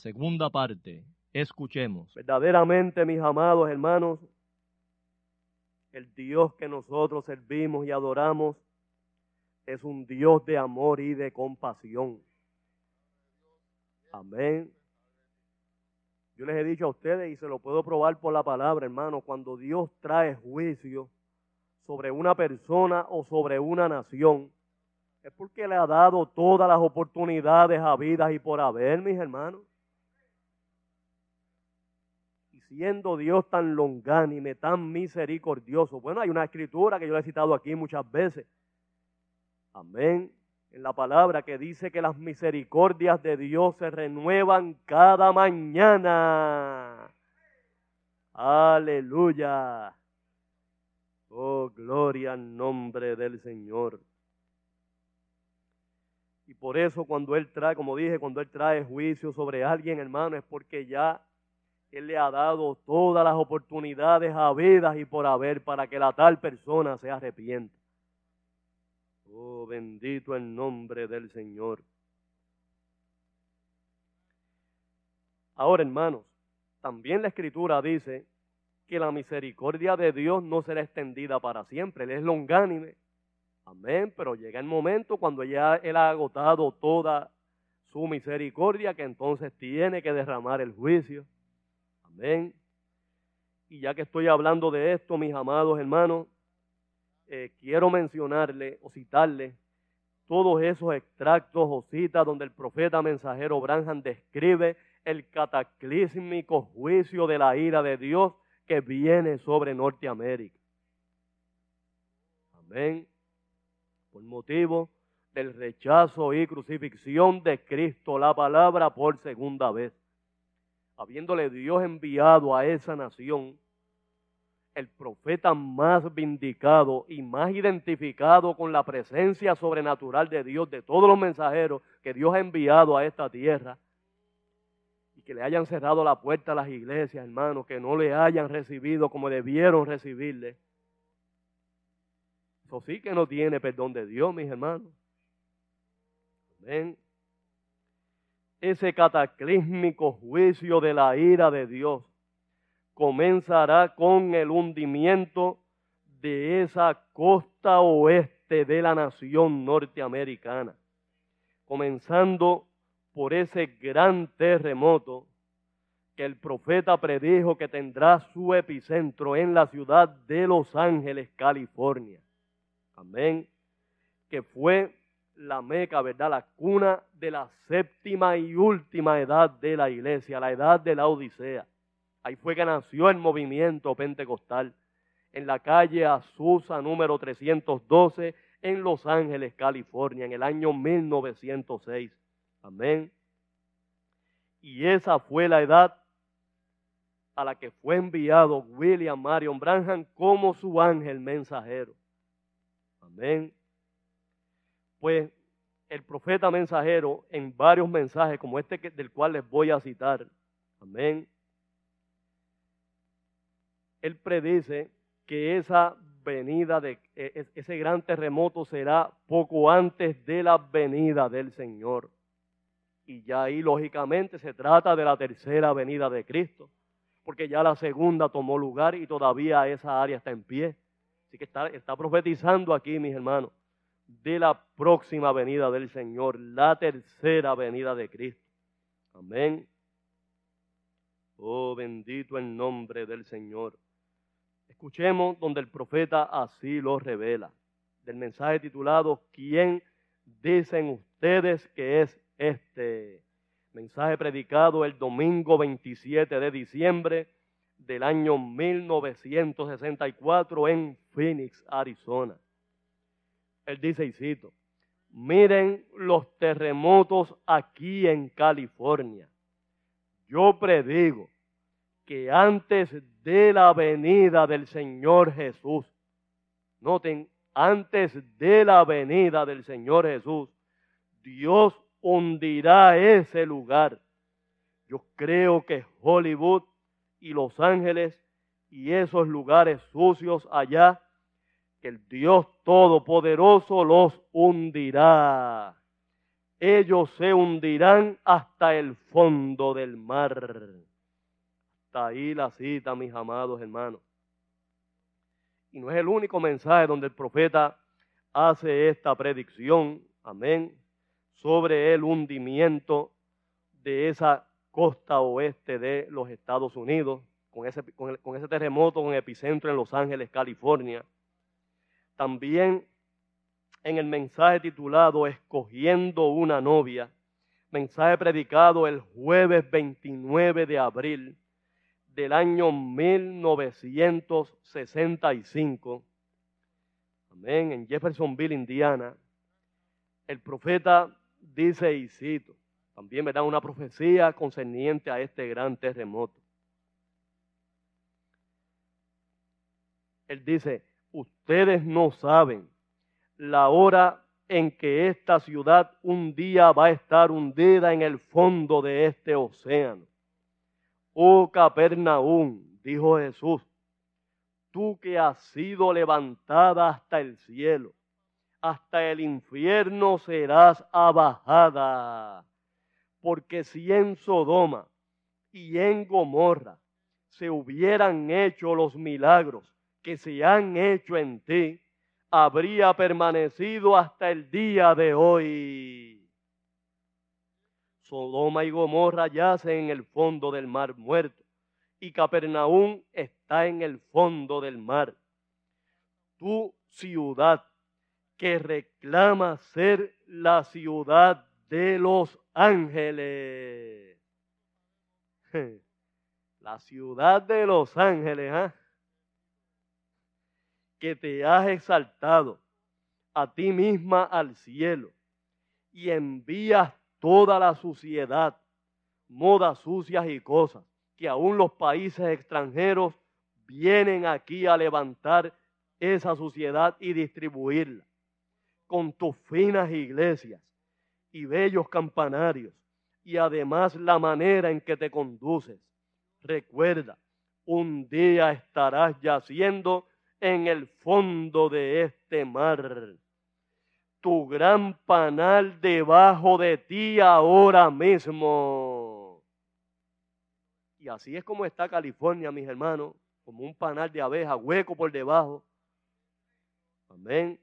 Segunda parte. Escuchemos. Verdaderamente, mis amados hermanos, el Dios que nosotros servimos y adoramos es un Dios de amor y de compasión. Amén. Yo les he dicho a ustedes y se lo puedo probar por la palabra, hermano, cuando Dios trae juicio sobre una persona o sobre una nación, es porque le ha dado todas las oportunidades habidas y por haber, mis hermanos. Y siendo Dios tan longánime, tan misericordioso. Bueno, hay una escritura que yo he citado aquí muchas veces. Amén. En la palabra que dice que las misericordias de Dios se renuevan cada mañana. Aleluya. Oh, gloria al nombre del Señor. Y por eso cuando Él trae, como dije, cuando Él trae juicio sobre alguien, hermano, es porque ya Él le ha dado todas las oportunidades habidas y por haber para que la tal persona se arrepienta. Oh, bendito el nombre del Señor. Ahora, hermanos, también la Escritura dice que la misericordia de Dios no será extendida para siempre. Él es longánime Amén, pero llega el momento cuando ya Él ha agotado toda su misericordia, que entonces tiene que derramar el juicio. Amén. Y ya que estoy hablando de esto, mis amados hermanos, eh, quiero mencionarle o citarle todos esos extractos o citas donde el profeta mensajero Branham describe el cataclísmico juicio de la ira de Dios que viene sobre Norteamérica. Amén. Por motivo del rechazo y crucifixión de Cristo, la palabra por segunda vez. Habiéndole Dios enviado a esa nación el profeta más vindicado y más identificado con la presencia sobrenatural de Dios, de todos los mensajeros que Dios ha enviado a esta tierra, y que le hayan cerrado la puerta a las iglesias, hermanos, que no le hayan recibido como debieron recibirle. Eso sí que no tiene perdón de Dios, mis hermanos. Amén. Ese cataclísmico juicio de la ira de Dios comenzará con el hundimiento de esa costa oeste de la nación norteamericana, comenzando por ese gran terremoto que el profeta predijo que tendrá su epicentro en la ciudad de Los Ángeles, California. Amén. Que fue la meca, ¿verdad? La cuna de la séptima y última edad de la iglesia, la edad de la Odisea. Ahí fue que nació el movimiento pentecostal en la calle Azusa número 312 en Los Ángeles, California, en el año 1906. Amén. Y esa fue la edad a la que fue enviado William Marion Branham como su ángel mensajero. Amén. Pues el profeta mensajero en varios mensajes como este del cual les voy a citar. Amén él predice que esa venida de e, ese gran terremoto será poco antes de la venida del Señor. Y ya ahí lógicamente se trata de la tercera venida de Cristo, porque ya la segunda tomó lugar y todavía esa área está en pie. Así que está, está profetizando aquí, mis hermanos, de la próxima venida del Señor, la tercera venida de Cristo. Amén. Oh, bendito el nombre del Señor. Escuchemos donde el profeta así lo revela. Del mensaje titulado ¿Quién dicen ustedes que es este? Mensaje predicado el domingo 27 de diciembre del año 1964 en Phoenix, Arizona. Él dice, y cito, miren los terremotos aquí en California. Yo predigo que antes de la venida del Señor Jesús, noten, antes de la venida del Señor Jesús, Dios hundirá ese lugar. Yo creo que Hollywood y Los Ángeles y esos lugares sucios allá, que el Dios Todopoderoso los hundirá. Ellos se hundirán hasta el fondo del mar. Está ahí la cita, mis amados hermanos. Y no es el único mensaje donde el profeta hace esta predicción, amén, sobre el hundimiento de esa costa oeste de los Estados Unidos, con ese, con, ese terremoto con epicentro en Los Ángeles, California. También en el mensaje titulado Escogiendo una novia, mensaje predicado el jueves 29 de abril del año 1965, amén, en Jeffersonville, Indiana, el profeta dice, y cito, también me da una profecía concerniente a este gran terremoto. Él dice, ustedes no saben la hora en que esta ciudad un día va a estar hundida en el fondo de este océano. Oh Capernaum, dijo Jesús, tú que has sido levantada hasta el cielo, hasta el infierno serás abajada. Porque si en Sodoma y en Gomorra se hubieran hecho los milagros que se han hecho en ti, habría permanecido hasta el día de hoy. Sodoma y Gomorra yacen en el fondo del mar muerto y Capernaum está en el fondo del mar. Tu ciudad que reclama ser la ciudad de los ángeles. La ciudad de Los Ángeles, ¿ah? Que te has exaltado a ti misma al cielo y envías toda la suciedad, modas sucias y cosas, que aún los países extranjeros vienen aquí a levantar esa suciedad y distribuirla con tus finas iglesias y bellos campanarios y además la manera en que te conduces. Recuerda, un día estarás yaciendo en el fondo de este mar. Tu gran panal debajo de ti ahora mismo. Y así es como está California, mis hermanos, como un panal de abeja, hueco por debajo. Amén.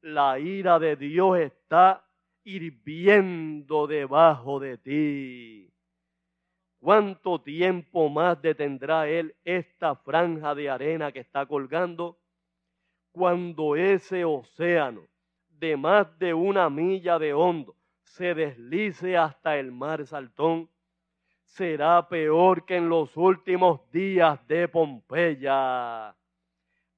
La ira de Dios está hirviendo debajo de ti. ¿Cuánto tiempo más detendrá Él esta franja de arena que está colgando? Cuando ese océano de más de una milla de hondo se deslice hasta el mar Saltón, será peor que en los últimos días de Pompeya.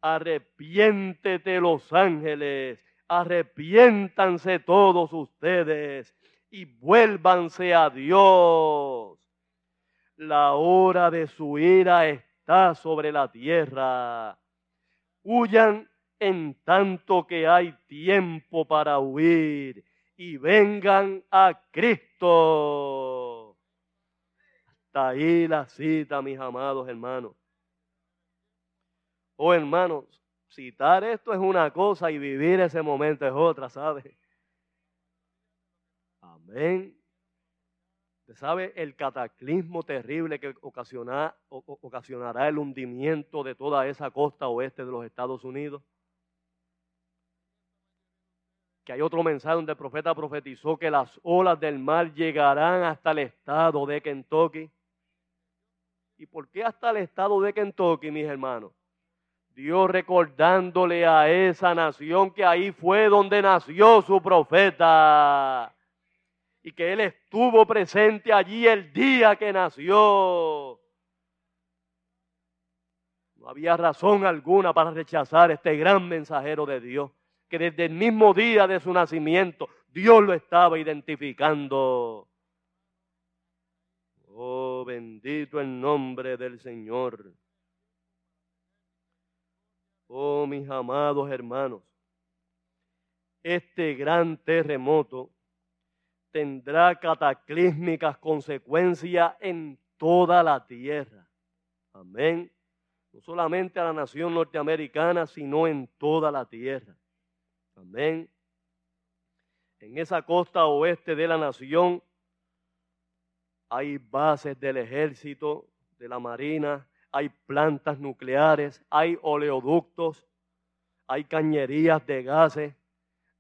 Arrepiéntete los ángeles, arrepiéntanse todos ustedes y vuélvanse a Dios la hora de su ira está sobre la tierra. Huyan en tanto que hay tiempo para huir y vengan a Cristo. Hasta ahí la cita, mis amados hermanos. Oh hermanos, citar esto es una cosa y vivir ese momento es otra, ¿sabe? Amén sabe el cataclismo terrible que ocasionará el hundimiento de toda esa costa oeste de los Estados Unidos? Que hay otro mensaje donde el profeta profetizó que las olas del mar llegarán hasta el estado de Kentucky. ¿Y por qué hasta el estado de Kentucky, mis hermanos? Dios recordándole a esa nación que ahí fue donde nació su profeta y que Él estuvo presente allí el día que nació. No había razón alguna para rechazar este gran mensajero de Dios, que desde el mismo día de su nacimiento Dios lo estaba identificando. Oh, bendito el nombre del Señor. Oh, mis amados hermanos, este gran terremoto tendrá cataclísmicas consecuencias en toda la tierra. Amén. No solamente a la nación norteamericana, sino en toda la tierra. Amén. En esa costa oeste de la nación hay bases del ejército, de la marina, hay plantas nucleares, hay oleoductos, hay cañerías de gases,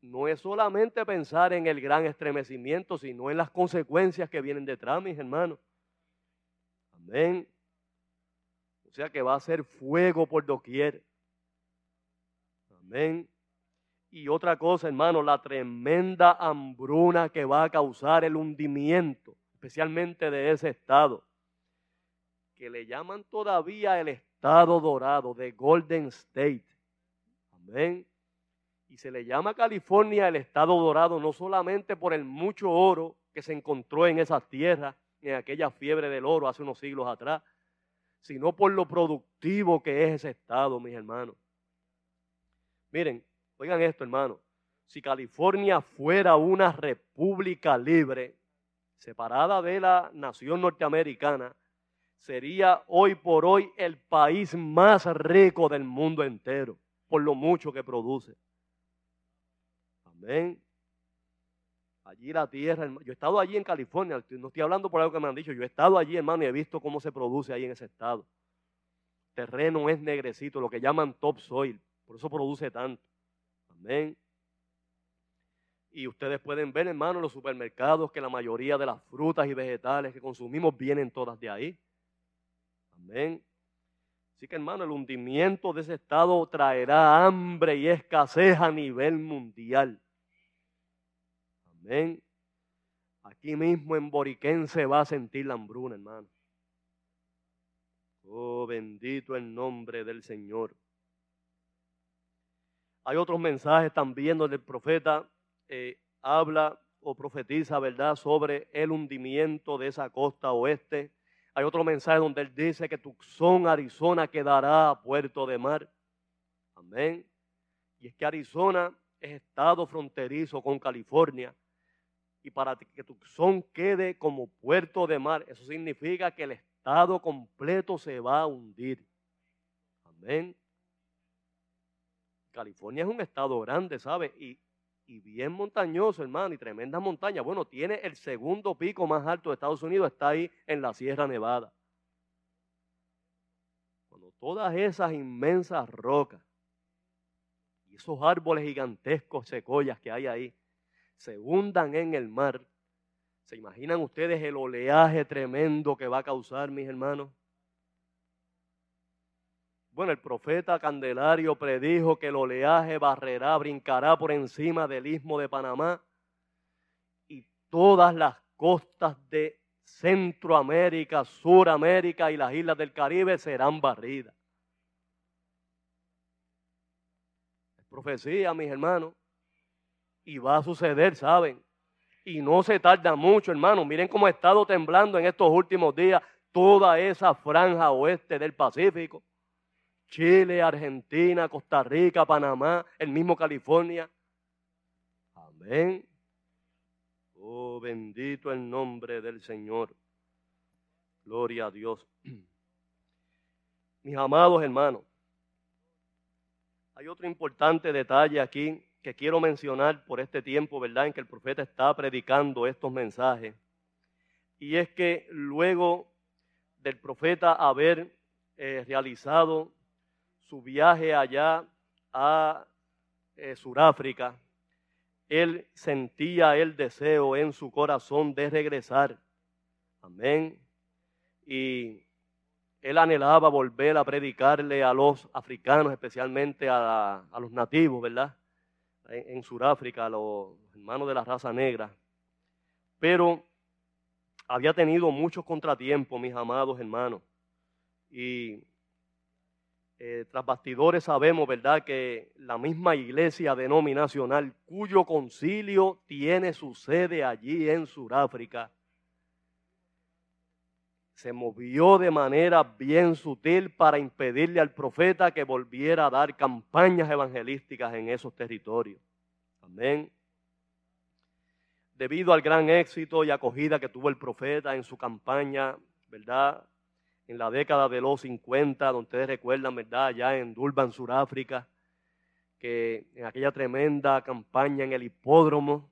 no es solamente pensar en el gran estremecimiento, sino en las consecuencias que vienen detrás, mis hermanos. Amén. O sea que va a ser fuego por doquier. Amén. Y otra cosa, hermano, la tremenda hambruna que va a causar el hundimiento, especialmente de ese estado, que le llaman todavía el estado dorado de Golden State. Amén y se le llama California el estado dorado no solamente por el mucho oro que se encontró en esas tierras, en aquella fiebre del oro hace unos siglos atrás, sino por lo productivo que es ese estado, mis hermanos. Miren, oigan esto, hermanos. Si California fuera una república libre, separada de la nación norteamericana, sería hoy por hoy el país más rico del mundo entero, por lo mucho que produce. Amén. Allí la tierra, yo he estado allí en California, no estoy hablando por algo que me han dicho, yo he estado allí, hermano, y he visto cómo se produce ahí en ese estado. terreno es negrecito, lo que llaman topsoil, por eso produce tanto. Amén. Y ustedes pueden ver, hermano, en los supermercados que la mayoría de las frutas y vegetales que consumimos vienen todas de ahí. Amén. Así que hermano, el hundimiento de ese estado traerá hambre y escasez a nivel mundial. Amén. Aquí mismo en Boriquén se va a sentir la hambruna, hermano. Oh, bendito el nombre del Señor. Hay otros mensajes también donde el profeta eh, habla o profetiza, ¿verdad?, sobre el hundimiento de esa costa oeste. Hay otro mensaje donde él dice que Tucson, Arizona, quedará a puerto de mar. Amén. Y es que Arizona es estado fronterizo con California. Y para que Tucson quede como puerto de mar, eso significa que el estado completo se va a hundir. Amén. California es un estado grande, ¿sabe? Y, y bien montañoso, hermano, y tremenda montaña. Bueno, tiene el segundo pico más alto de Estados Unidos, está ahí en la Sierra Nevada. Cuando todas esas inmensas rocas y esos árboles gigantescos, secoyas que hay ahí, se hundan en el mar, ¿se imaginan ustedes el oleaje tremendo que va a causar, mis hermanos? Bueno, el profeta Candelario predijo que el oleaje barrerá, brincará por encima del istmo de Panamá y todas las costas de Centroamérica, Suramérica y las islas del Caribe serán barridas. Es profecía, mis hermanos, y va a suceder, ¿saben? Y no se tarda mucho, hermanos. Miren cómo ha estado temblando en estos últimos días toda esa franja oeste del Pacífico. Chile, Argentina, Costa Rica, Panamá, el mismo California. Amén. Oh, bendito el nombre del Señor. Gloria a Dios. Mis amados hermanos, hay otro importante detalle aquí que quiero mencionar por este tiempo, ¿verdad?, en que el profeta está predicando estos mensajes. Y es que luego del profeta haber eh, realizado su viaje allá a eh, Sudáfrica, él sentía el deseo en su corazón de regresar. Amén. Y él anhelaba volver a predicarle a los africanos, especialmente a, los nativos, ¿verdad? En, en Sudáfrica, los hermanos de la raza negra. Pero había tenido muchos contratiempos, mis amados hermanos. Y eh, tras bastidores sabemos, ¿verdad?, que la misma iglesia denominacional, cuyo concilio tiene su sede allí en Sudáfrica, se movió de manera bien sutil para impedirle al profeta que volviera a dar campañas evangelísticas en esos territorios. Amén. Debido al gran éxito y acogida que tuvo el profeta en su campaña, ¿verdad? en la década de los 50, donde ustedes recuerdan, ¿verdad? Allá en Durban, Sudáfrica, que en aquella tremenda campaña en el hipódromo,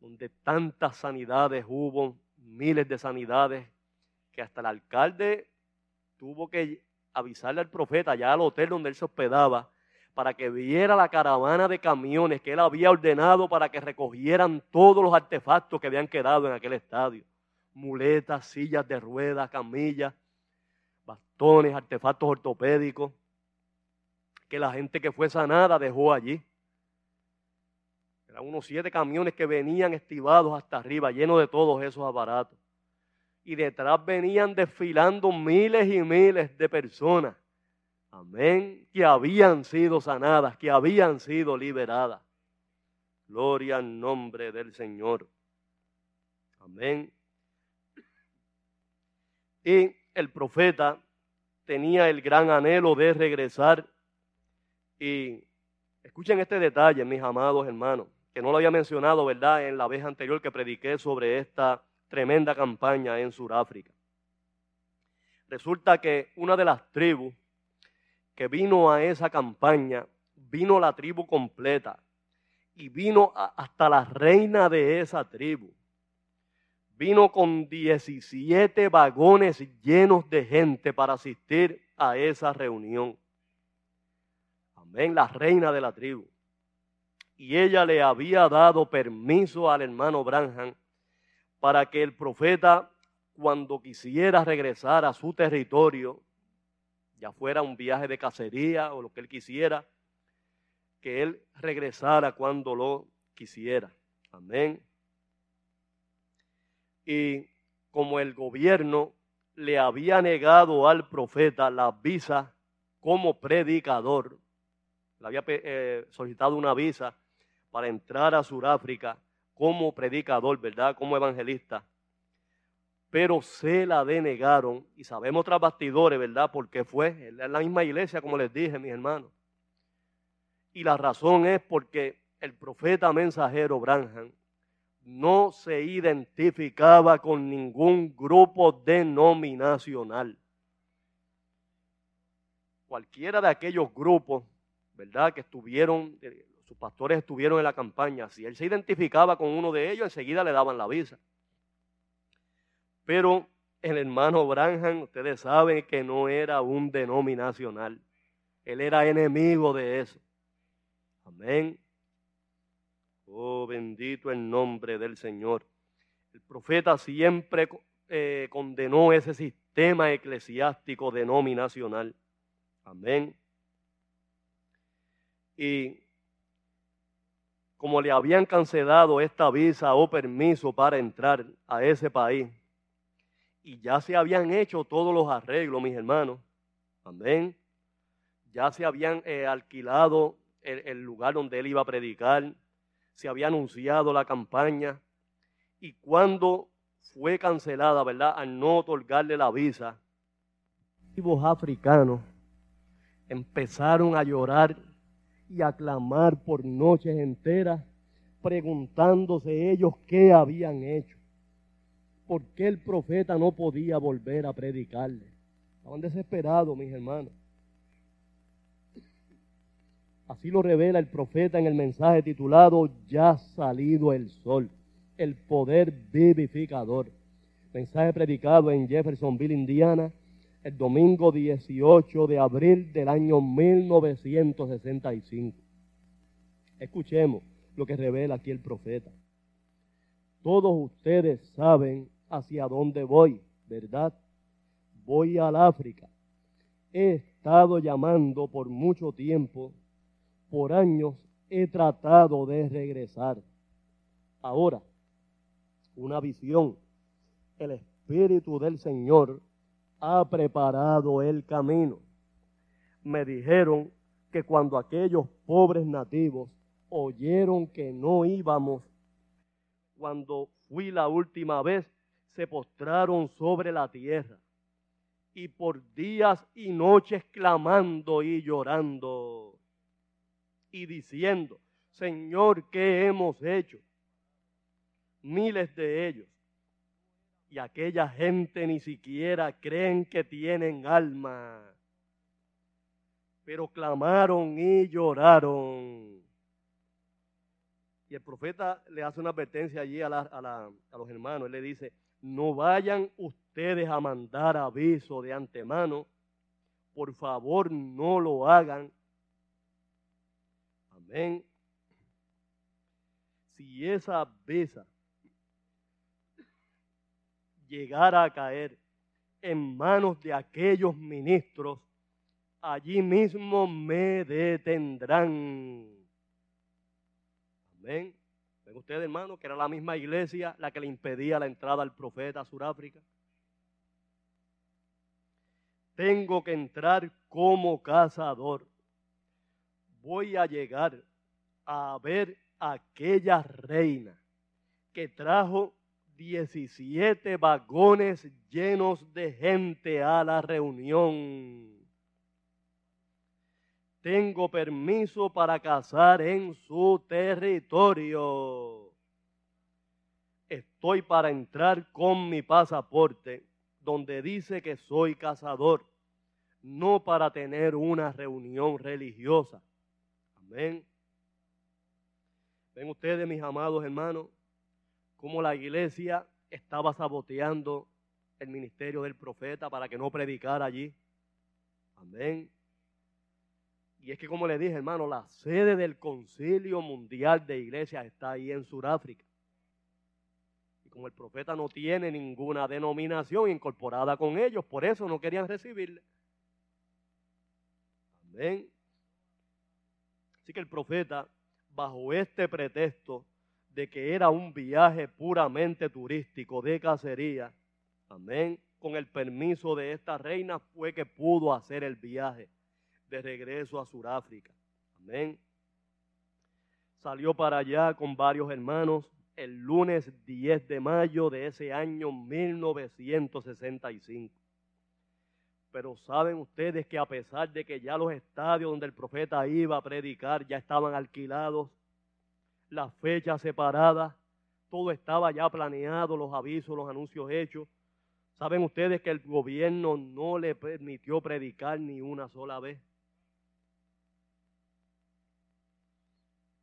donde tantas sanidades hubo, miles de sanidades, que hasta el alcalde tuvo que avisarle al profeta allá al hotel donde él se hospedaba, para que viera la caravana de camiones que él había ordenado para que recogieran todos los artefactos que habían quedado en aquel estadio. Muletas, sillas de ruedas, camillas, bastones, artefactos ortopédicos, que la gente que fue sanada dejó allí. Eran unos siete camiones que venían estivados hasta arriba, llenos de todos esos aparatos. Y detrás venían desfilando miles y miles de personas. Amén. Que habían sido sanadas, que habían sido liberadas. Gloria al nombre del Señor. Amén. Y el profeta tenía el gran anhelo de regresar. Y escuchen este detalle, mis amados hermanos, que no lo había mencionado, ¿verdad?, en la vez anterior que prediqué sobre esta tremenda campaña en Sudáfrica. Resulta que una de las tribus que vino a esa campaña, vino la tribu completa y vino hasta la reina de esa tribu vino con 17 vagones llenos de gente para asistir a esa reunión. Amén, la reina de la tribu. Y ella le había dado permiso al hermano Branham para que el profeta, cuando quisiera regresar a su territorio, ya fuera un viaje de cacería o lo que él quisiera, que él regresara cuando lo quisiera. Amén. Y como el gobierno le había negado al profeta la visa como predicador. Le había eh, solicitado una visa para entrar a Sudáfrica como predicador, ¿verdad? Como evangelista. Pero se la denegaron y sabemos tras bastidores, ¿verdad? Porque fue en la misma iglesia, como les dije, mis hermanos. Y la razón es porque el profeta mensajero Branham no se identificaba con ningún grupo denominacional. Cualquiera de aquellos grupos, ¿verdad? Que estuvieron, eh, sus pastores estuvieron en la campaña, si él se identificaba con uno de ellos, enseguida le daban la visa. Pero el hermano Branham, ustedes saben que no era un denominacional. Él era enemigo de eso. Amén. Oh, bendito el nombre del Señor. El profeta siempre eh, condenó ese sistema eclesiástico denominacional. Amén. Y como le habían cancelado esta visa o permiso para entrar a ese país, y ya se habían hecho todos los arreglos, mis hermanos. Amén. Ya se habían eh, alquilado el lugar donde él iba a predicar se había anunciado la campaña y cuando fue cancelada, ¿verdad? Al no otorgarle la visa, los africanos empezaron a llorar y a clamar por noches enteras, preguntándose ellos qué habían hecho, por qué el profeta no podía volver a predicarle. Estaban desesperados, mis hermanos. Así lo revela el profeta en el mensaje titulado Ya salido el sol, el poder vivificador. Mensaje predicado en Jeffersonville, Indiana, el domingo 18 de abril del año 1965. Escuchemos lo que revela aquí el profeta. Todos ustedes saben hacia dónde voy, ¿verdad? Voy al África. He estado llamando por mucho tiempo por años he tratado de regresar. Ahora, una visión. El Espíritu del Señor ha preparado el camino. Me dijeron que cuando aquellos pobres nativos oyeron que no íbamos, cuando fui la última vez, se postraron sobre la tierra y por días y noches clamando y llorando y diciendo, Señor, ¿qué hemos hecho? Miles de ellos. Y aquella gente ni siquiera creen que tienen alma. Pero clamaron y lloraron. Y el profeta le hace una advertencia allí a, los hermanos. Él le dice, no vayan ustedes a mandar aviso de antemano. Por favor, no lo hagan Amén. Si esa besa llegara a caer en manos de aquellos ministros, allí mismo me detendrán. Amén. ¿Ven ustedes, hermano, que era la misma iglesia la que le impedía la entrada al profeta a Sudáfrica? Tengo que entrar como cazador voy a llegar a ver aquella reina que trajo 17 vagones llenos de gente a la reunión. Tengo permiso para cazar en su territorio. Estoy para entrar con mi pasaporte donde dice que soy cazador, no para tener una reunión religiosa. Amén. Ven ustedes, mis amados hermanos, cómo la iglesia estaba saboteando el ministerio del profeta para que no predicara allí. Amén. Y es que como le dije, hermano, la sede del Concilio Mundial de Iglesias está ahí en Sudáfrica. Y como el profeta no tiene ninguna denominación incorporada con ellos, por eso no querían recibirle. Amén. Así que el profeta, bajo este pretexto de que era un viaje puramente turístico de cacería, amén, con el permiso de esta reina, fue que pudo hacer el viaje de regreso a Sudáfrica. Amén. Salió para allá con varios hermanos el lunes 10 de mayo de ese año 1965. Pero saben ustedes que a pesar de que ya los estadios donde el profeta iba a predicar ya estaban alquilados, las fechas separadas, todo estaba ya planeado, los avisos, los anuncios hechos. Saben ustedes que el gobierno no le permitió predicar ni una sola vez.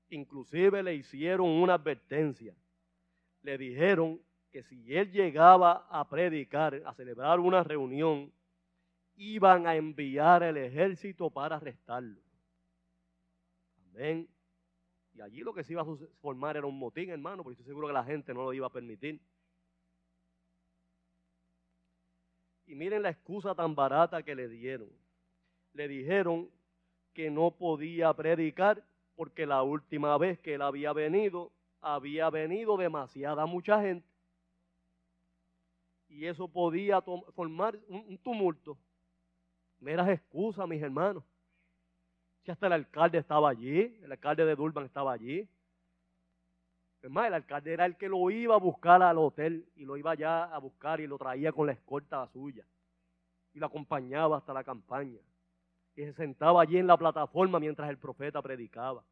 Inclusive le hicieron una advertencia. Le dijeron que si él llegaba a predicar, a celebrar una reunión, iban a enviar el ejército para arrestarlo. Amén. Y allí lo que se iba a formar era un motín, hermano, porque estoy seguro que la gente no lo iba a permitir. Y miren la excusa tan barata que le dieron. Le dijeron que no podía predicar porque la última vez que él había venido, había venido demasiada mucha gente. Y eso podía formar un tumulto meras excusas, mis hermanos. Si hasta el alcalde estaba allí, el alcalde de Durban estaba allí. Es más, el alcalde era el que lo iba a buscar al hotel y lo iba ya a buscar y lo traía con la escolta suya. Y lo acompañaba hasta la campaña. Y se sentaba allí en la plataforma mientras el profeta predicaba.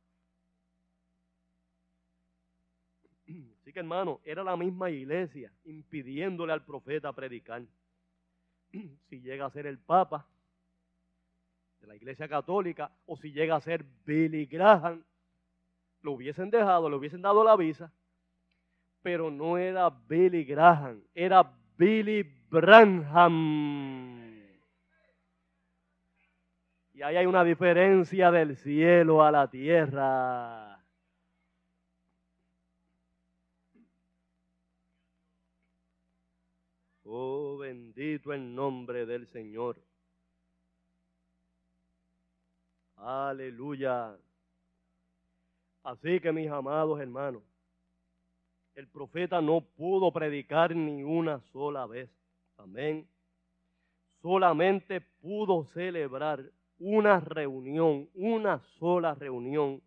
Así que hermano, era la misma iglesia impidiéndole al profeta predicar. Si llega a ser el Papa, de la Iglesia Católica, o si llega a ser Billy Graham, lo hubiesen dejado, le hubiesen dado la visa, pero no era Billy Graham, era Billy Branham. Y ahí hay una diferencia del cielo a la tierra. Oh, bendito el nombre del Señor. Aleluya. Así que mis amados hermanos, el profeta no pudo predicar ni una sola vez. Amén. Solamente pudo celebrar una reunión, una sola reunión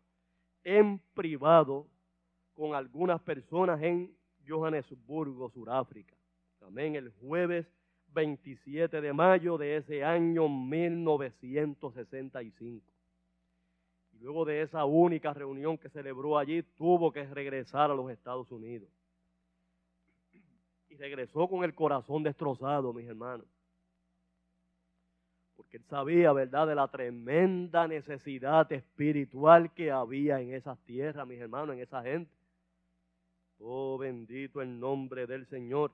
en privado con algunas personas en Johannesburgo, Sudáfrica. Amén. El jueves 27 de mayo de ese año 1965 luego de esa única reunión que celebró allí, tuvo que regresar a los Estados Unidos. Y regresó con el corazón destrozado, mis hermanos. Porque él sabía, ¿verdad?, de la tremenda necesidad espiritual que había en esas tierras, mis hermanos, en esa gente. Oh, bendito el nombre del Señor.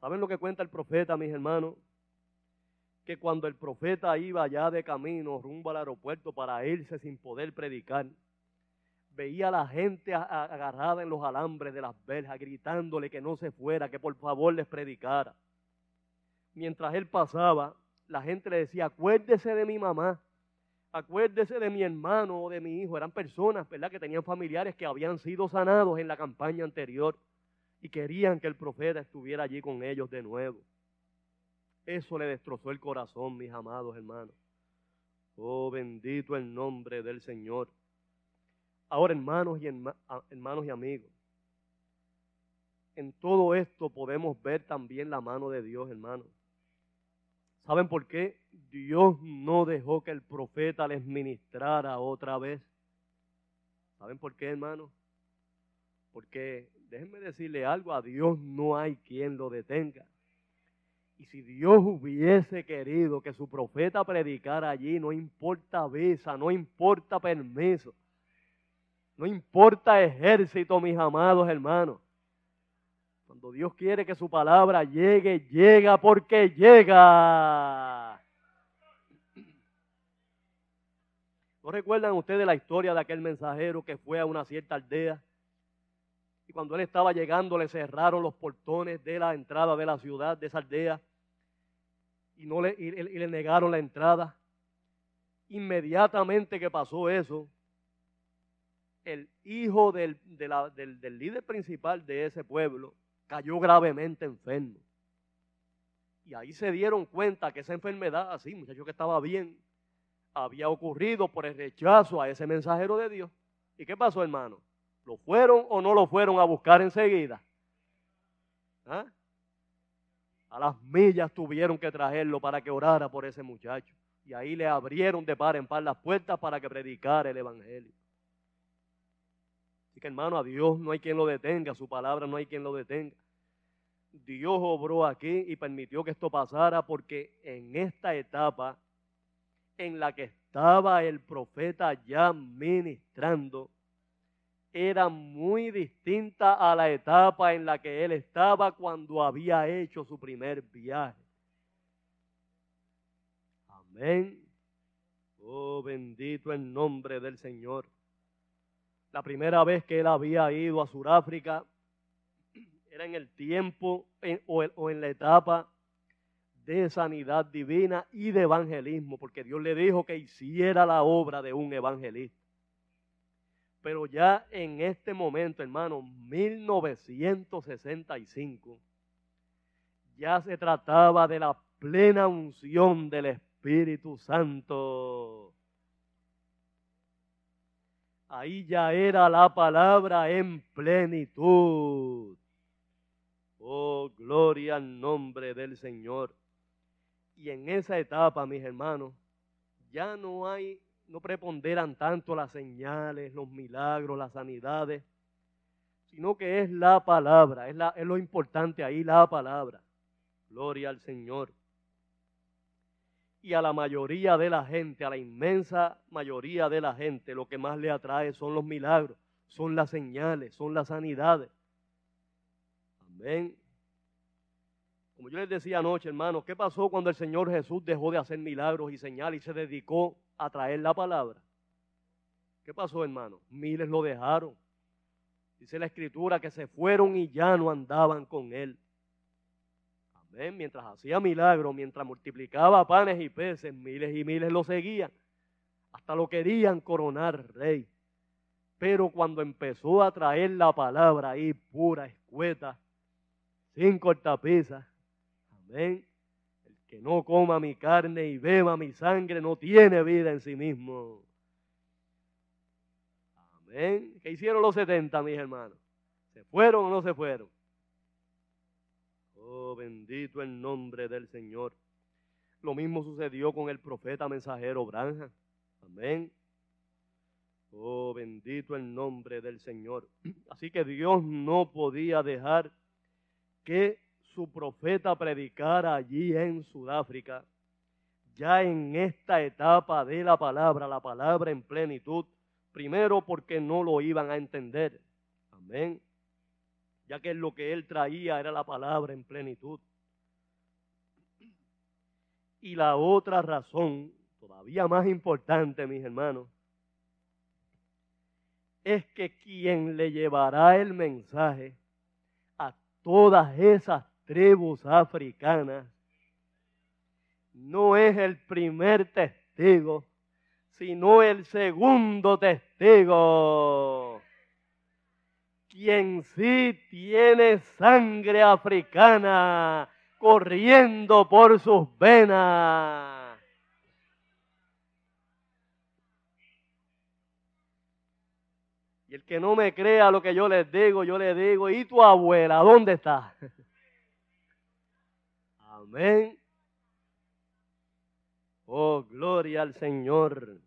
¿Saben lo que cuenta el profeta, mis hermanos? Que cuando el profeta iba allá de camino rumbo al aeropuerto para irse sin poder predicar, veía a la gente agarrada en los alambres de las verjas, gritándole que no se fuera, que por favor les predicara. Mientras él pasaba, la gente le decía, acuérdese de mi mamá, acuérdese de mi hermano o de mi hijo. Eran personas, ¿verdad?, que tenían familiares que habían sido sanados en la campaña anterior y querían que el profeta estuviera allí con ellos de nuevo. Eso le destrozó el corazón, mis amados hermanos. Oh, bendito el nombre del Señor. Ahora, hermanos y, hermanos y amigos, en todo esto podemos ver también la mano de Dios, hermanos. ¿Saben por qué? Dios no dejó que el profeta les ministrara otra vez. ¿Saben por qué, hermanos? Porque déjenme decirle algo, a Dios no hay quien lo detenga. Y si Dios hubiese querido que su profeta predicara allí, no importa visa, no importa permiso, no importa ejército, mis amados hermanos. Cuando Dios quiere que su palabra llegue, llega porque llega. ¿No recuerdan ustedes la historia de aquel mensajero que fue a una cierta aldea? Y cuando él estaba llegando le cerraron los portones de la entrada de la ciudad, de esa aldea, y, no le, y, le negaron la entrada. Inmediatamente que pasó eso, el hijo del, del, del líder principal de ese pueblo cayó gravemente enfermo. Y ahí se dieron cuenta que esa enfermedad, así, muchacho que estaba bien, había ocurrido por el rechazo a ese mensajero de Dios. ¿Y qué pasó, hermano? ¿Lo fueron o no lo fueron a buscar enseguida? ¿Ah? A las millas tuvieron que traerlo para que orara por ese muchacho. Y ahí le abrieron de par en par las puertas para que predicara el Evangelio. Así que hermano, a Dios no hay quien lo detenga, su palabra no hay quien lo detenga. Dios obró aquí y permitió que esto pasara porque en esta etapa en la que estaba el profeta ya ministrando era muy distinta a la etapa en la que él estaba cuando había hecho su primer viaje. Amén. Oh, bendito el nombre del Señor. La primera vez que él había ido a Sudáfrica era en el tiempo o en la etapa de sanidad divina y de evangelismo, porque Dios le dijo que hiciera la obra de un evangelista. Pero ya en este momento, hermano, 1965, ya se trataba de la plena unción del Espíritu Santo. Ahí ya era la palabra en plenitud. Oh, gloria al nombre del Señor. Y en esa etapa, mis hermanos, ya no hay, no preponderan tanto las señales, los milagros, las sanidades, sino que es la palabra, es, lo importante ahí, la palabra. Gloria al Señor. Y a la mayoría de la gente, a la inmensa mayoría de la gente, lo que más le atrae son los milagros, son las señales, son las sanidades. Amén. Como yo les decía anoche, hermano, ¿qué pasó cuando el Señor Jesús dejó de hacer milagros y señales y se dedicó a traer la palabra? ¿Qué pasó, hermano? Miles lo dejaron. Dice la escritura que se fueron y ya no andaban con él. Amén. Mientras hacía milagros, mientras multiplicaba panes y peces, miles y miles lo seguían. Hasta lo querían coronar rey. Pero cuando empezó a traer la palabra ahí pura, escueta, sin cortapisas, Amén. Que no coma mi carne y beba mi sangre no tiene vida en sí mismo. Amén. ¿Qué hicieron los 70, mis hermanos? ¿Se fueron o no se fueron? Oh, bendito el nombre del Señor. Lo mismo sucedió con el profeta mensajero Branja. Amén. Oh, bendito el nombre del Señor. Así que Dios no podía dejar que su profeta predicara allí en Sudáfrica, ya en esta etapa de la palabra, la palabra en plenitud, primero porque no lo iban a entender. Amén. Ya que lo que él traía era la palabra en plenitud. Y la otra razón, todavía más importante, mis hermanos, es que quien le llevará el mensaje a todas esas tribus africanas, no es el primer testigo, sino el segundo testigo, quien sí tiene sangre africana corriendo por sus venas. Y el que no me crea lo que yo les digo, yo le digo, ¿y tu abuela dónde está? Amén. Oh, gloria al Señor.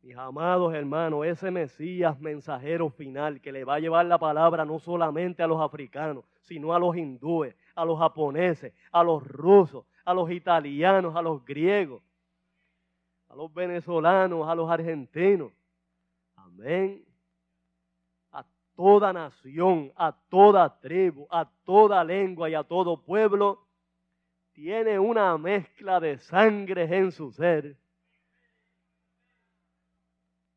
Mis amados hermanos, ese Mesías mensajero final que le va a llevar la palabra no solamente a los africanos, sino a los hindúes, a los japoneses, a los rusos, a los italianos, a los griegos, a los venezolanos, a los argentinos. Amén toda nación, a toda tribu, a toda lengua y a todo pueblo, tiene una mezcla de sangre en su ser.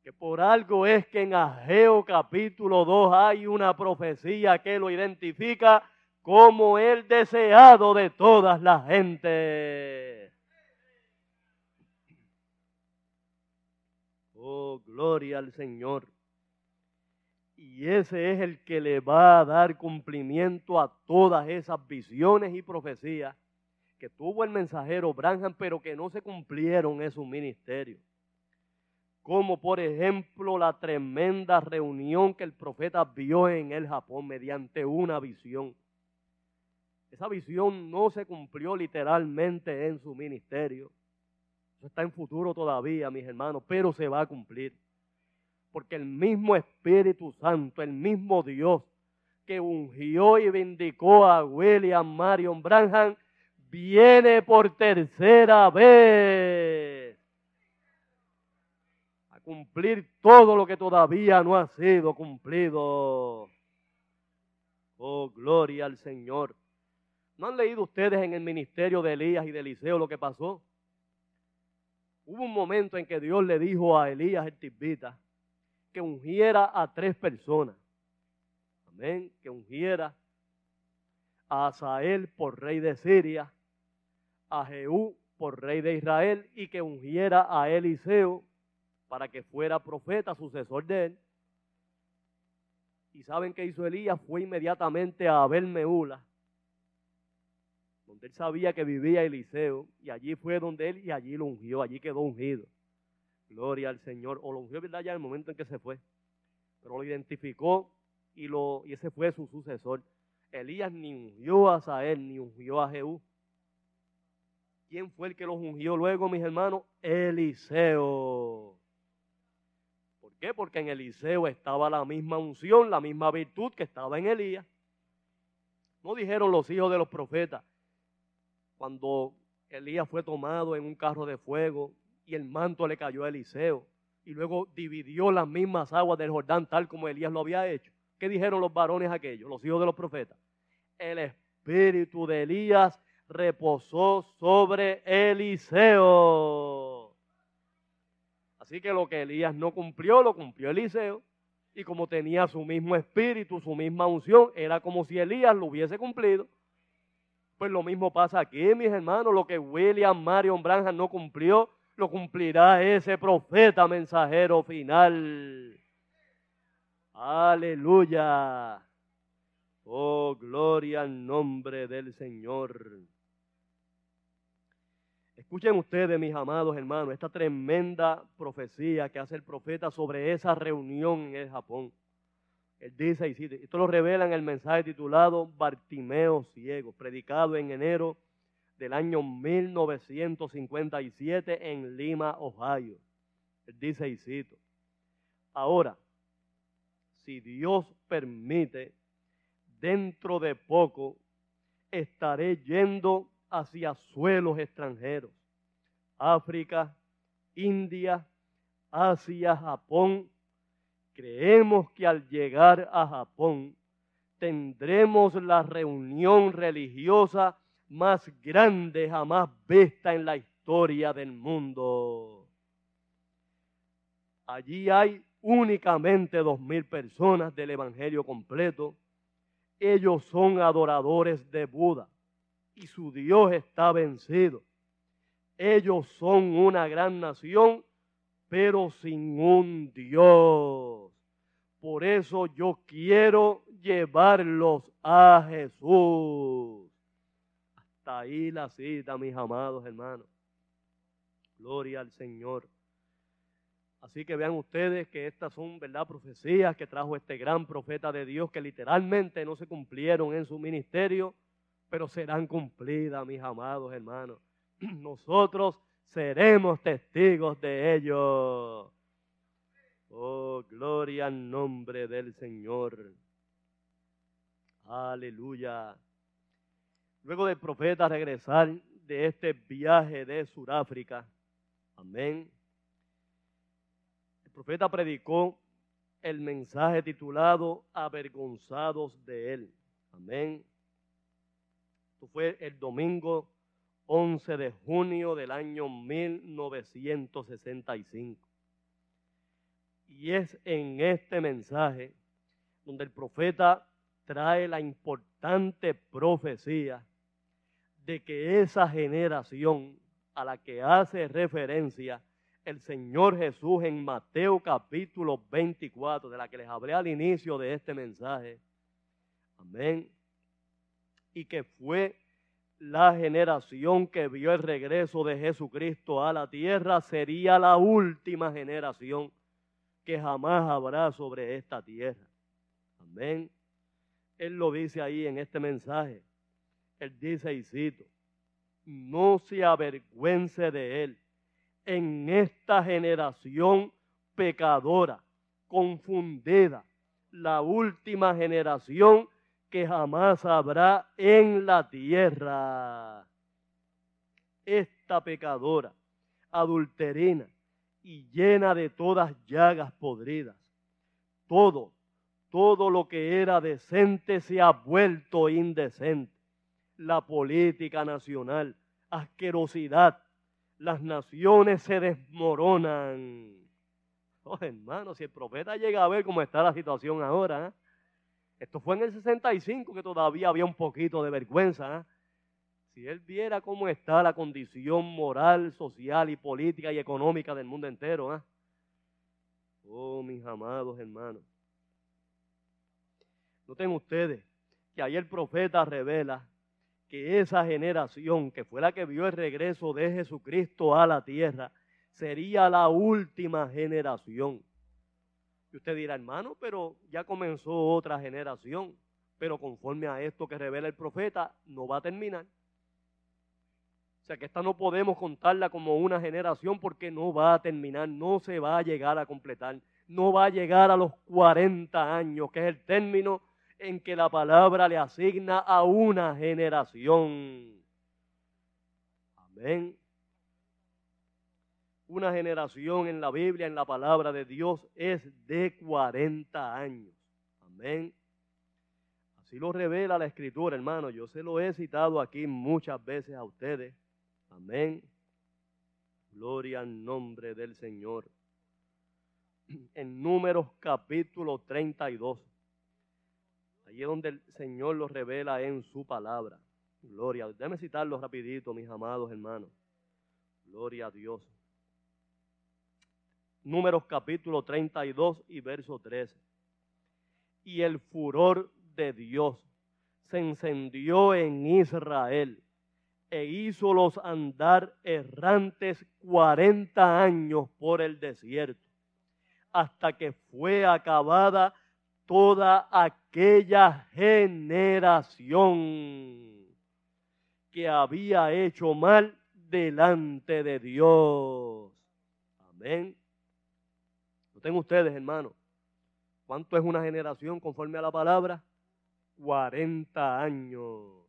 Que por algo es que en Ageo capítulo 2 hay una profecía que lo identifica como el deseado de todas las gentes. Oh, gloria al Señor. Y ese es el que le va a dar cumplimiento a todas esas visiones y profecías que tuvo el mensajero Branham, pero que no se cumplieron en su ministerio. Como por ejemplo la tremenda reunión que el profeta vio en el Japón mediante una visión. Esa visión no se cumplió literalmente en su ministerio. Eso está en futuro todavía, mis hermanos, pero se va a cumplir. Porque el mismo Espíritu Santo, el mismo Dios que ungió y vindicó a William Marion Branham, viene por tercera vez a cumplir todo lo que todavía no ha sido cumplido. Oh, gloria al Señor. ¿No han leído ustedes en el ministerio de Elías y de Eliseo lo que pasó? Hubo un momento en que Dios le dijo a Elías el tibita que ungiera a tres personas. Amén. Que ungiera a Asael por rey de Siria, a Jehú por rey de Israel y que ungiera a Eliseo para que fuera profeta, sucesor de él. Y saben qué hizo Elías, fue inmediatamente a Abel Meula, donde él sabía que vivía Eliseo, y allí fue donde él y allí lo ungió, allí quedó ungido. Gloria al Señor. O lo ungió, ¿verdad? Ya en el momento en que se fue. Pero lo identificó y, lo, y ese fue su sucesor. Elías ni ungió a Sael, ni ungió a Jehú. ¿Quién fue el que los ungió luego, mis hermanos? Eliseo. ¿Por qué? Porque en Eliseo estaba la misma unción, la misma virtud que estaba en Elías. No dijeron los hijos de los profetas cuando Elías fue tomado en un carro de fuego y el manto le cayó a Eliseo y luego dividió las mismas aguas del Jordán tal como Elías lo había hecho. ¿Qué dijeron los varones aquellos, los hijos de los profetas? El espíritu de Elías reposó sobre Eliseo. Así que lo que Elías no cumplió, lo cumplió Eliseo. Y como tenía su mismo espíritu, su misma unción, era como si Elías lo hubiese cumplido. Pues lo mismo pasa aquí, mis hermanos. Lo que William Marion Branham no cumplió, lo cumplirá ese profeta mensajero final. Aleluya. Oh, gloria al nombre del Señor. Escuchen ustedes, mis amados hermanos, esta tremenda profecía que hace el profeta sobre esa reunión en el Japón. Él dice, y esto lo revela en el mensaje titulado Bartimeo Ciego, predicado en enero del año 1957 en Lima, Ohio. Él dice, y cito, ahora, si Dios permite, dentro de poco estaré yendo hacia suelos extranjeros. África, India, Asia, Japón. Creemos que al llegar a Japón tendremos la reunión religiosa más grande jamás vista en la historia del mundo. Allí hay únicamente dos mil personas del Evangelio completo. Ellos son adoradores de Buda y su Dios está vencido. Ellos son una gran nación, pero sin un Dios. Por eso yo quiero llevarlos a Jesús. Ahí la cita, mis amados hermanos. Gloria al Señor. Así que vean ustedes que estas son, ¿verdad?, profecías que trajo este gran profeta de Dios que literalmente no se cumplieron en su ministerio, pero serán cumplidas, mis amados hermanos. Nosotros seremos testigos de ello. Oh, gloria al nombre del Señor. Aleluya. Luego del profeta regresar de este viaje de Sudáfrica, amén. El profeta predicó el mensaje titulado Avergonzados de él. Amén. Esto fue el domingo 11 de junio del año 1965. Y es en este mensaje donde el profeta trae la importante profecía de que esa generación a la que hace referencia el Señor Jesús en Mateo capítulo 24, de la que les hablé al inicio de este mensaje. Amén. Y que fue la generación que vio el regreso de Jesucristo a la tierra, sería la última generación que jamás habrá sobre esta tierra. Amén. Él lo dice ahí en este mensaje. Él dice, y cito, no se avergüence de él en esta generación pecadora, confundida, la última generación que jamás habrá en la tierra. Esta pecadora, adulterina y llena de todas llagas podridas. Todo, todo lo que era decente se ha vuelto indecente. La política nacional, asquerosidad, las naciones se desmoronan. Oh, hermano, si el profeta llega a ver cómo está la situación ahora, ¿eh? esto fue en el 65 que todavía había un poquito de vergüenza. ¿eh? Si él viera cómo está la condición moral, social y política y económica del mundo entero. ¿eh? Oh, mis amados hermanos. Noten ustedes que ahí el profeta revela que esa generación, que fue la que vio el regreso de Jesucristo a la tierra, sería la última generación. Y usted dirá, hermano, pero ya comenzó otra generación, pero conforme a esto que revela el profeta, no va a terminar. O sea que esta no podemos contarla como una generación porque no va a terminar, no se va a llegar a completar, no va a llegar a los 40 años, que es el término en que la palabra le asigna a una generación. Amén. Una generación en la Biblia, en la palabra de Dios, es de 40 años. Amén. Así lo revela la escritura, hermano. Yo se lo he citado aquí muchas veces a ustedes. Amén. Gloria al nombre del Señor. En Números capítulo 32. Allí es donde el Señor lo revela en su palabra. Gloria. Déjame citarlo rapidito, mis amados hermanos. Gloria a Dios. Números capítulo 32 y verso 13. Y el furor de Dios se encendió en Israel e hízolos andar errantes cuarenta años por el desierto, hasta que fue acabada toda aquella generación que había hecho mal delante de Dios. Amén. Noten ustedes, hermanos, ¿cuánto es una generación conforme a la palabra? 40 años.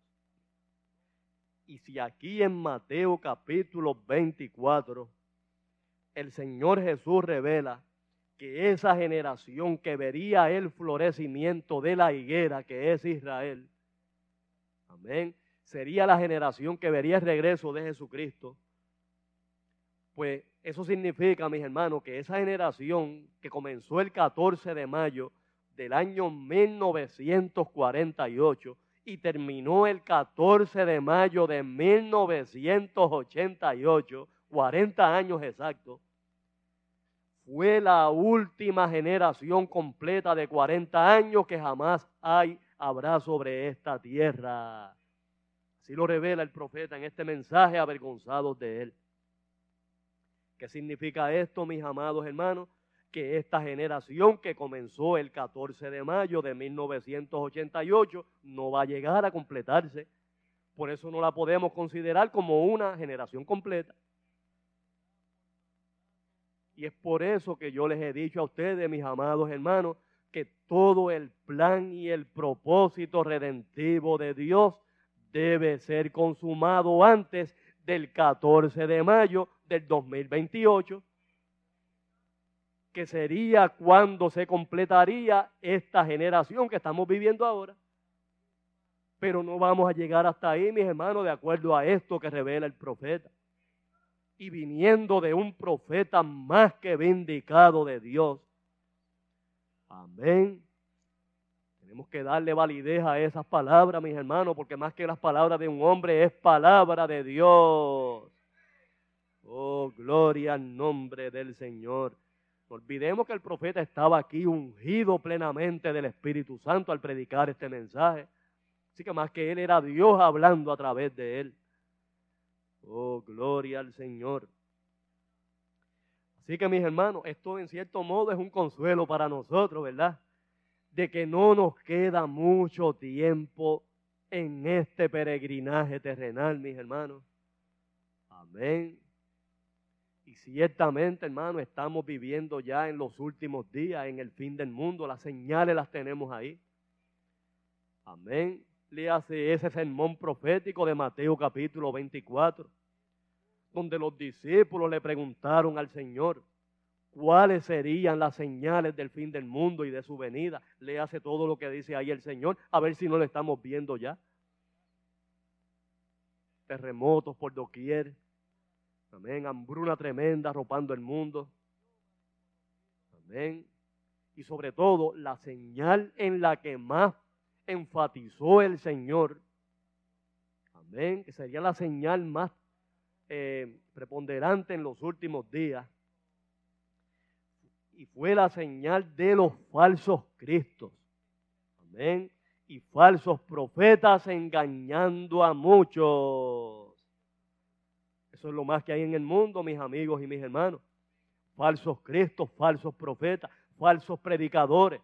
Y si aquí en Mateo capítulo 24 el Señor Jesús revela que esa generación que vería el florecimiento de la higuera que es Israel, amén, sería la generación que vería el regreso de Jesucristo, pues eso significa, mis hermanos, que esa generación que comenzó el 14 de mayo del año 1948 y terminó el 14 de mayo de 1988, 40 años exactos, fue la última generación completa de 40 años que jamás hay, habrá sobre esta tierra. Así lo revela el profeta en este mensaje avergonzados de él. ¿Qué significa esto, mis amados hermanos? Que esta generación que comenzó el 14 de mayo de 1988 no va a llegar a completarse. Por eso no la podemos considerar como una generación completa. Y es por eso que yo les he dicho a ustedes, mis amados hermanos, que todo el plan y el propósito redentivo de Dios debe ser consumado antes del 14 de mayo del 2028, que sería cuando se completaría esta generación que estamos viviendo ahora. Pero no vamos a llegar hasta ahí, mis hermanos, de acuerdo a esto que revela el profeta y viniendo de un profeta más que vindicado de Dios. Amén. Tenemos que darle validez a esas palabras, mis hermanos, porque más que las palabras de un hombre es palabra de Dios. Oh, gloria al nombre del Señor. No olvidemos que el profeta estaba aquí ungido plenamente del Espíritu Santo al predicar este mensaje. Así que más que él era Dios hablando a través de él. Oh, gloria al Señor. Así que mis hermanos, esto en cierto modo es un consuelo para nosotros, ¿verdad? De que no nos queda mucho tiempo en este peregrinaje terrenal, mis hermanos. Amén. Y ciertamente, hermano, estamos viviendo ya en los últimos días, en el fin del mundo. Las señales las tenemos ahí. Amén. Le hace ese sermón profético de Mateo capítulo 24 donde los discípulos le preguntaron al Señor cuáles serían las señales del fin del mundo y de su venida. Le hace todo lo que dice ahí el Señor, a ver si no lo estamos viendo ya. Terremotos por doquier. Amén. Hambruna tremenda arropando el mundo. Amén. Y sobre todo, la señal en la que más enfatizó el Señor. Amén. Que sería la señal más eh, preponderante en los últimos días y fue la señal de los falsos cristos. Amén. Y falsos profetas engañando a muchos. Eso es lo más que hay en el mundo, mis amigos y mis hermanos. Falsos cristos, falsos profetas, falsos predicadores,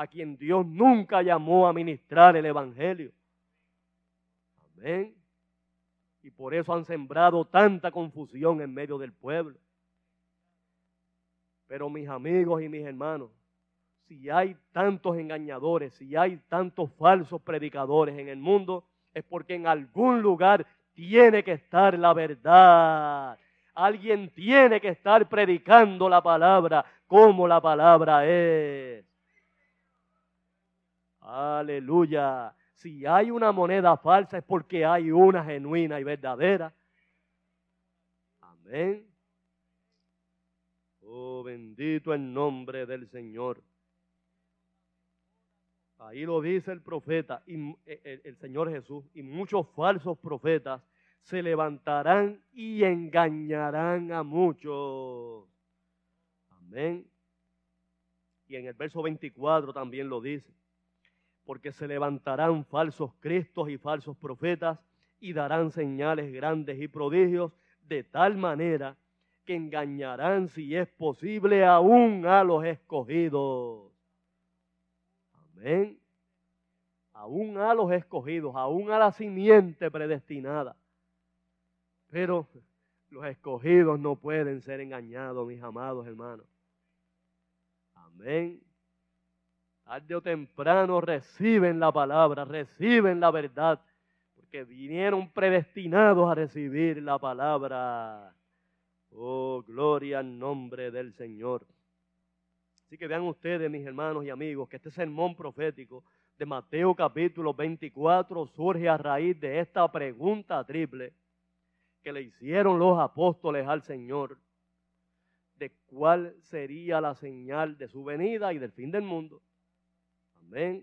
a quien Dios nunca llamó a ministrar el Evangelio. Amén y por eso han sembrado tanta confusión en medio del pueblo. Pero mis amigos y mis hermanos, si hay tantos engañadores, si hay tantos falsos predicadores en el mundo, es porque en algún lugar tiene que estar la verdad. Alguien tiene que estar predicando la palabra como la palabra es. Aleluya. Si hay una moneda falsa es porque hay una genuina y verdadera. Amén. Oh, bendito el nombre del Señor. Ahí lo dice el profeta, y eh, el, Señor Jesús, y muchos falsos profetas se levantarán y engañarán a muchos. Amén. Y en el verso 24 también lo dice porque se levantarán falsos cristos y falsos profetas y darán señales grandes y prodigios de tal manera que engañarán, si es posible, aún a los escogidos. Amén. Aún a los escogidos, aún a la simiente predestinada. Pero los escogidos no pueden ser engañados, mis amados hermanos. Amén tarde o temprano reciben la palabra, reciben la verdad, porque vinieron predestinados a recibir la palabra. Oh, gloria al nombre del Señor. Así que vean ustedes, mis hermanos y amigos, que este sermón profético de Mateo capítulo 24 surge a raíz de esta pregunta triple que le hicieron los apóstoles al Señor de cuál sería la señal de su venida y del fin del mundo.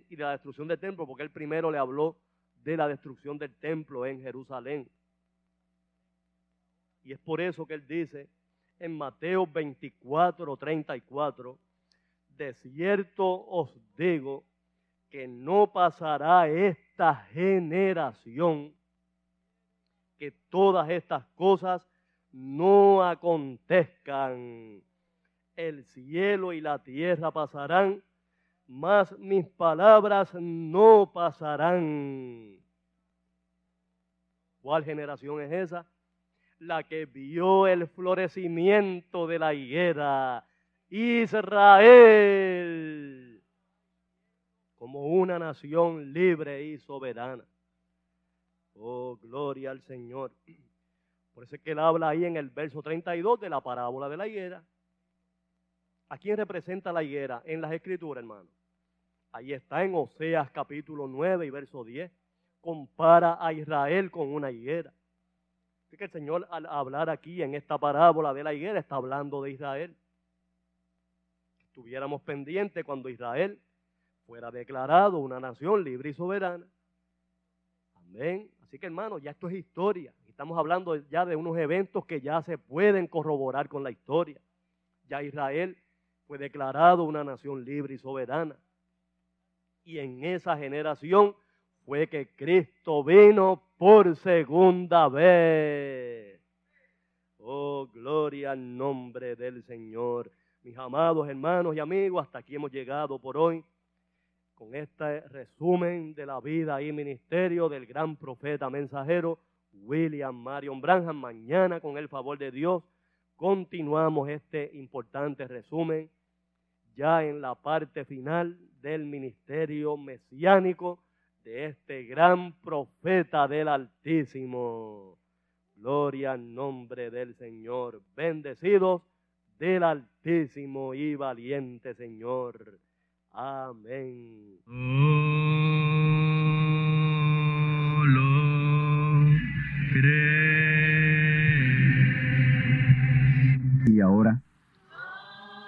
Y de la destrucción del templo, porque él primero le habló de la destrucción del templo en Jerusalén. Y es por eso que él dice en Mateo 24, 34, de cierto os digo que no pasará esta generación que todas estas cosas no acontezcan. El cielo y la tierra pasarán, mas mis palabras no pasarán. ¿Cuál generación es esa? La que vio el florecimiento de la higuera. Israel. Como una nación libre y soberana. Oh, gloria al Señor. Por eso es que él habla ahí en el verso 32 de la parábola de la higuera. ¿A quién representa la higuera en las escrituras, hermano? Ahí está en Oseas capítulo 9 y verso 10. Compara a Israel con una higuera. Así que el Señor al hablar aquí en esta parábola de la higuera está hablando de Israel. Estuviéramos pendientes cuando Israel fuera declarado una nación libre y soberana. Amén. Así que hermano, ya esto es historia. Estamos hablando ya de unos eventos que ya se pueden corroborar con la historia. Ya Israel fue declarado una nación libre y soberana. Y en esa generación fue que Cristo vino por segunda vez. Oh, gloria al nombre del Señor. Mis amados hermanos y amigos, hasta aquí hemos llegado por hoy con este resumen de la vida y ministerio del gran profeta mensajero William Marion Branham. Mañana, con el favor de Dios, continuamos este importante resumen ya en la parte final del ministerio mesiánico de este gran profeta del Altísimo. Gloria al nombre del Señor. Bendecidos del Altísimo y valiente Señor. Amén. Y